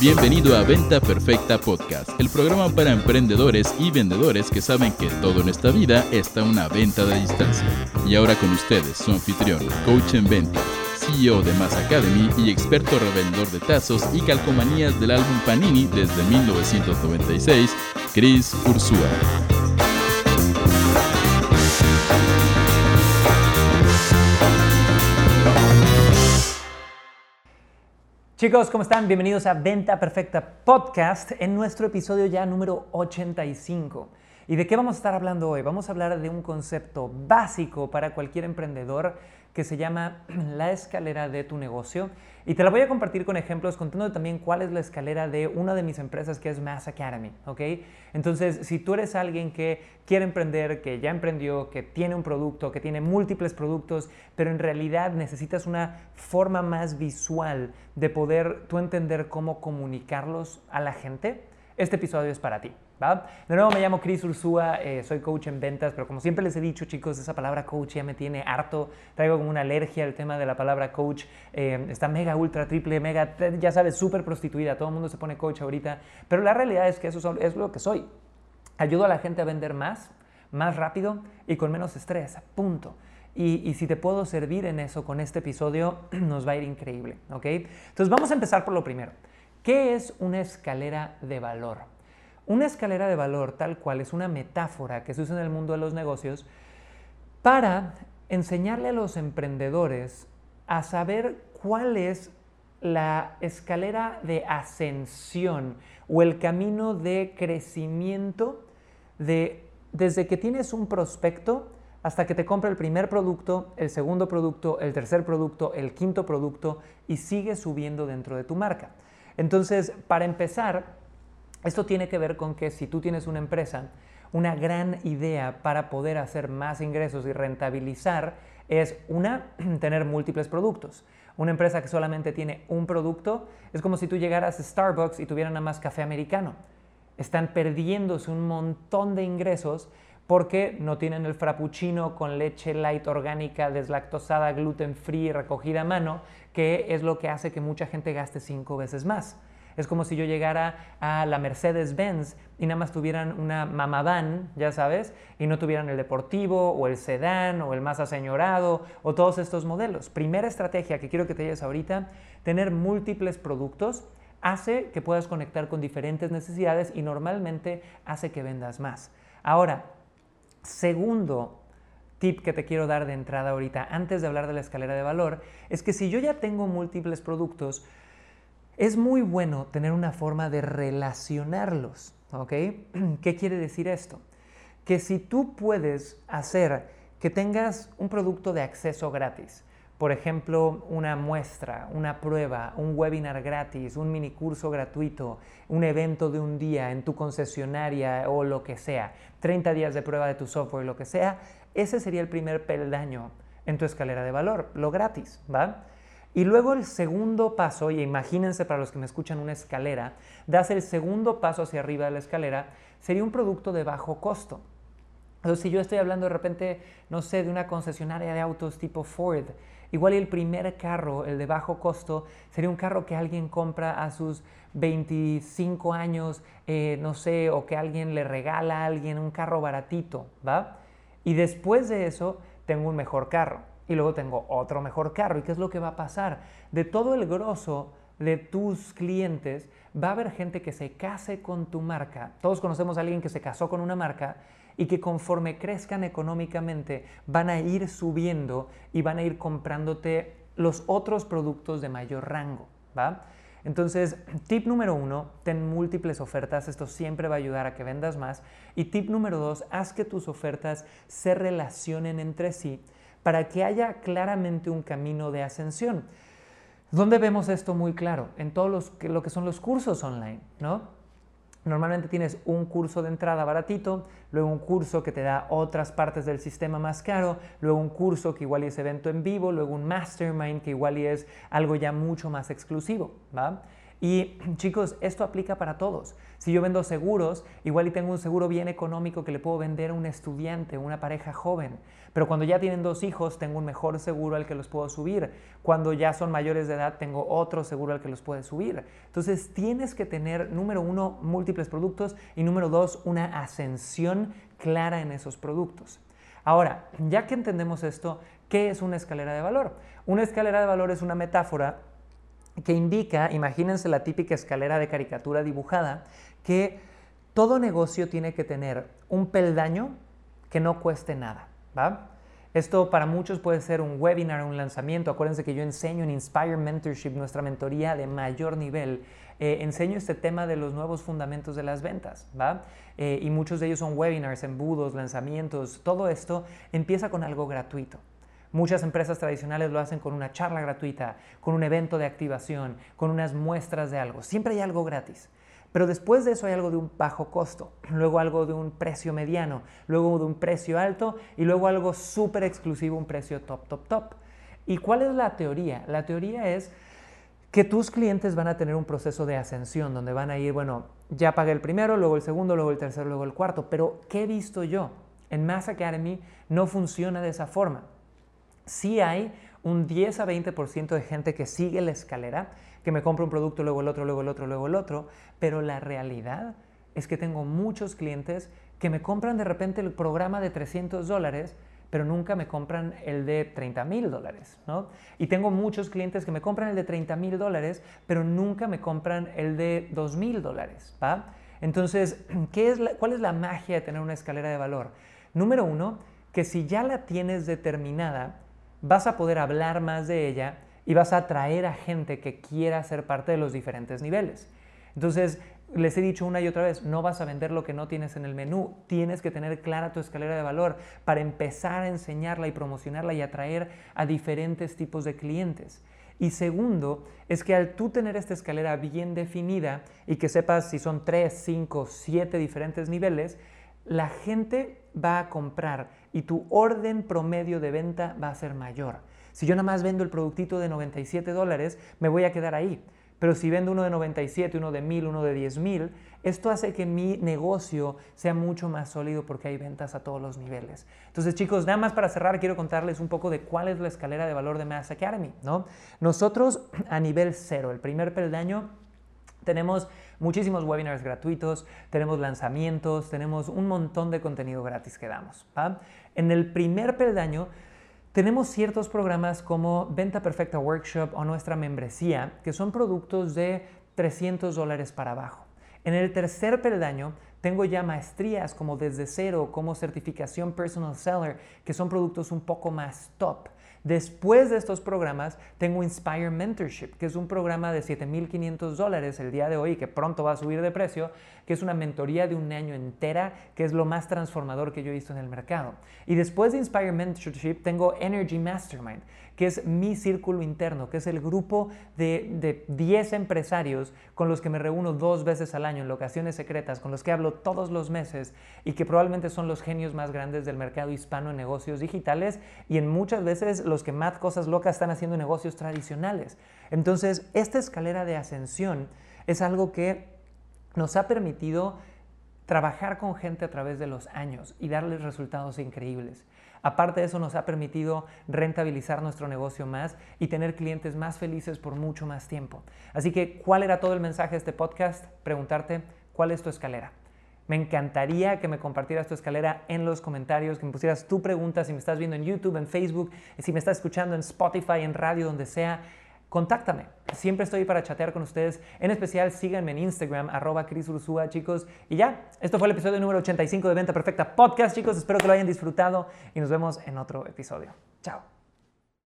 Bienvenido a Venta Perfecta Podcast, el programa para emprendedores y vendedores que saben que todo en esta vida está una venta de distancia. Y ahora con ustedes, su anfitrión, coach en ventas, CEO de Mass Academy y experto revendedor de tazos y calcomanías del álbum Panini desde 1996, Chris Ursúa. Chicos, ¿cómo están? Bienvenidos a Venta Perfecta Podcast en nuestro episodio ya número 85. ¿Y de qué vamos a estar hablando hoy? Vamos a hablar de un concepto básico para cualquier emprendedor que se llama la escalera de tu negocio. Y te la voy a compartir con ejemplos, contando también cuál es la escalera de una de mis empresas que es Mass Academy, ¿ok? Entonces, si tú eres alguien que quiere emprender, que ya emprendió, que tiene un producto, que tiene múltiples productos, pero en realidad necesitas una forma más visual de poder tú entender cómo comunicarlos a la gente, este episodio es para ti. De nuevo me llamo Chris Ursúa, eh, soy coach en ventas, pero como siempre les he dicho chicos, esa palabra coach ya me tiene harto, traigo como una alergia al tema de la palabra coach, eh, está mega, ultra, triple, mega, ya sabes, súper prostituida, todo el mundo se pone coach ahorita, pero la realidad es que eso es lo que soy. Ayudo a la gente a vender más, más rápido y con menos estrés, punto. Y, y, si te puedo servir en eso con este episodio, nos va a ir increíble, ¿ok? Entonces vamos a empezar por lo primero. ¿Qué es una escalera de valor? Una escalera de valor tal cual es una metáfora que se usa en el mundo de los negocios para enseñarle a los emprendedores a saber cuál es la escalera de ascensión o el camino de crecimiento de desde que tienes un prospecto hasta que te compra el primer producto, el segundo producto, el tercer producto, el quinto producto y sigue subiendo dentro de tu marca. Entonces, para empezar, esto tiene que ver con que si tú tienes una empresa, una gran idea para poder hacer más ingresos y rentabilizar es tener múltiples productos. Una empresa que solamente tiene un producto es como si tú llegaras a Starbucks y tuvieran nada más café americano. Están perdiéndose un montón de ingresos porque no tienen el frappuccino con leche light orgánica, deslactosada, gluten free, recogida a mano, que es lo que hace que mucha gente gaste cinco veces más. Es como si yo llegara a la Mercedes-Benz y nada más tuvieran una van, ya sabes, y no tuvieran el deportivo o el sedán o el más aseñorado o todos estos modelos. Primera estrategia que quiero que te lleves ahorita, tener múltiples productos hace que puedas conectar con diferentes necesidades y normalmente hace que vendas más. Ahora, segundo tip que te quiero dar de entrada ahorita, antes de hablar de la escalera de valor, es que si yo ya tengo múltiples productos, es muy bueno tener una forma de relacionarlos. ¿ok? ¿Qué quiere decir esto? Que si tú puedes hacer que tengas un producto de acceso gratis, por ejemplo, una muestra, una prueba, un webinar gratis, un mini curso gratuito, un evento de un día en tu concesionaria o lo que sea, 30 días de prueba de tu software, lo que sea, ese sería el primer peldaño en tu escalera de valor, lo gratis, ¿va? Y luego el segundo paso, y imagínense para los que me escuchan una escalera, das el segundo paso hacia arriba de la escalera, sería un producto de bajo costo. Entonces, si yo estoy hablando de repente, no sé, de una concesionaria de autos tipo Ford, igual el primer carro, el de bajo costo, sería un carro que alguien compra a sus 25 años, eh, no sé, o que alguien le regala a alguien un carro baratito, ¿va? Y después de eso, tengo un mejor carro y luego tengo otro mejor carro. ¿Y qué es lo que va a pasar? De todo el grosso de tus clientes, va a haber gente que se case con tu marca. Todos conocemos a alguien que se casó con una marca y que conforme crezcan económicamente van a ir subiendo y van a ir comprándote los otros productos de mayor rango. ¿va? Entonces, tip número uno, ten múltiples ofertas, esto siempre va a ayudar a que vendas más. Y tip número dos, haz que tus ofertas se relacionen entre sí para que haya claramente un camino de ascensión. ¿Dónde vemos esto muy claro? En todos lo que son los cursos online, ¿no? Normalmente tienes un curso de entrada baratito, luego un curso que te da otras partes del sistema más caro, luego un curso que igual es evento en vivo, luego un mastermind que igual es algo ya mucho más exclusivo, ¿va? Y chicos, esto aplica para todos. Si yo vendo seguros, igual y tengo un seguro bien económico que le puedo vender a un estudiante, una pareja joven. Pero cuando ya tienen dos hijos, tengo un mejor seguro al que los puedo subir. Cuando ya son mayores de edad, tengo otro seguro al que los puede subir. Entonces, tienes que tener, número uno, múltiples productos y número dos, una ascensión clara en esos productos. Ahora, ya que entendemos esto, ¿qué es una escalera de valor? Una escalera de valor es una metáfora que indica, imagínense la típica escalera de caricatura dibujada, que todo negocio tiene que tener un peldaño que no cueste nada, ¿va? Esto para muchos puede ser un webinar, un lanzamiento. Acuérdense que yo enseño en Inspire Mentorship, nuestra mentoría de mayor nivel. Eh, enseño este tema de los nuevos fundamentos de las ventas, ¿va? Eh, y muchos de ellos son webinars, embudos, lanzamientos. Todo esto empieza con algo gratuito. Muchas empresas tradicionales lo hacen con una charla gratuita, con un evento de activación, con unas muestras de algo. Siempre hay algo gratis. Pero después de eso hay algo de un bajo costo, luego algo de un precio mediano, luego de un precio alto y luego algo súper exclusivo, un precio top, top, top. ¿Y cuál es la teoría? La teoría es que tus clientes van a tener un proceso de ascensión donde van a ir, bueno, ya pagué el primero, luego el segundo, luego el tercero, luego el cuarto, pero ¿qué he visto yo? En Mass Academy no funciona de esa forma sí hay un 10 a 20% de gente que sigue la escalera, que me compra un producto, luego el otro, luego el otro, luego el otro, pero la realidad es que tengo muchos clientes que me compran de repente el programa de 300 dólares, pero nunca me compran el de 30 mil dólares, ¿no? Y tengo muchos clientes que me compran el de 30 mil dólares, pero nunca me compran el de 2 mil dólares, ¿va? Entonces, ¿qué es ¿cuál es la magia de tener una escalera de valor? Número uno, que si ya la tienes determinada, vas a poder hablar más de ella y vas a atraer a gente que quiera ser parte de los diferentes niveles. Entonces, les he dicho una y otra vez, no vas a vender lo que no tienes en el menú, tienes que tener clara tu escalera de valor para empezar a enseñarla y promocionarla y atraer a diferentes tipos de clientes. Y segundo, es que al tú tener esta escalera bien definida y que sepas si son 3, 5, 7 diferentes niveles, la gente va a comprar y tu orden promedio de venta va a ser mayor. Si yo nada más vendo el productito de 97 dólares, me voy a quedar ahí. Pero si vendo uno de 97, uno de 1000, uno de 10 mil, esto hace que mi negocio sea mucho más sólido porque hay ventas a todos los niveles. Entonces, chicos, nada más para cerrar, quiero contarles un poco de cuál es la escalera de valor de Mass Academy. ¿no? Nosotros, a nivel cero, el primer peldaño, tenemos muchísimos webinars gratuitos, tenemos lanzamientos, tenemos un montón de contenido gratis que damos. En el primer peldaño tenemos ciertos programas como Venta Perfecta Workshop o nuestra membresía, que son productos de 300 dólares para abajo. En el tercer peldaño tengo ya maestrías como desde cero, como certificación personal seller, que son productos un poco más top. Después de estos programas, tengo Inspire Mentorship, que es un programa de 7.500 dólares el día de hoy, que pronto va a subir de precio, que es una mentoría de un año entera, que es lo más transformador que yo he visto en el mercado. Y después de Inspire Mentorship, tengo Energy Mastermind, que es mi círculo interno, que es el grupo de, de 10 empresarios con los que me reúno dos veces al año en locaciones secretas, con los que hablo todos los meses y que probablemente son los genios más grandes del mercado hispano en negocios digitales y en muchas veces los que más cosas locas están haciendo negocios tradicionales. Entonces, esta escalera de ascensión es algo que nos ha permitido trabajar con gente a través de los años y darles resultados increíbles. Aparte de eso, nos ha permitido rentabilizar nuestro negocio más y tener clientes más felices por mucho más tiempo. Así que, ¿cuál era todo el mensaje de este podcast? Preguntarte, ¿cuál es tu escalera? Me encantaría que me compartieras tu escalera en los comentarios, que me pusieras tu pregunta si me estás viendo en YouTube, en Facebook, si me estás escuchando en Spotify, en radio, donde sea. Contáctame. Siempre estoy para chatear con ustedes. En especial, síganme en Instagram, arroba Cris chicos. Y ya, esto fue el episodio número 85 de Venta Perfecta Podcast, chicos. Espero que lo hayan disfrutado y nos vemos en otro episodio. Chao.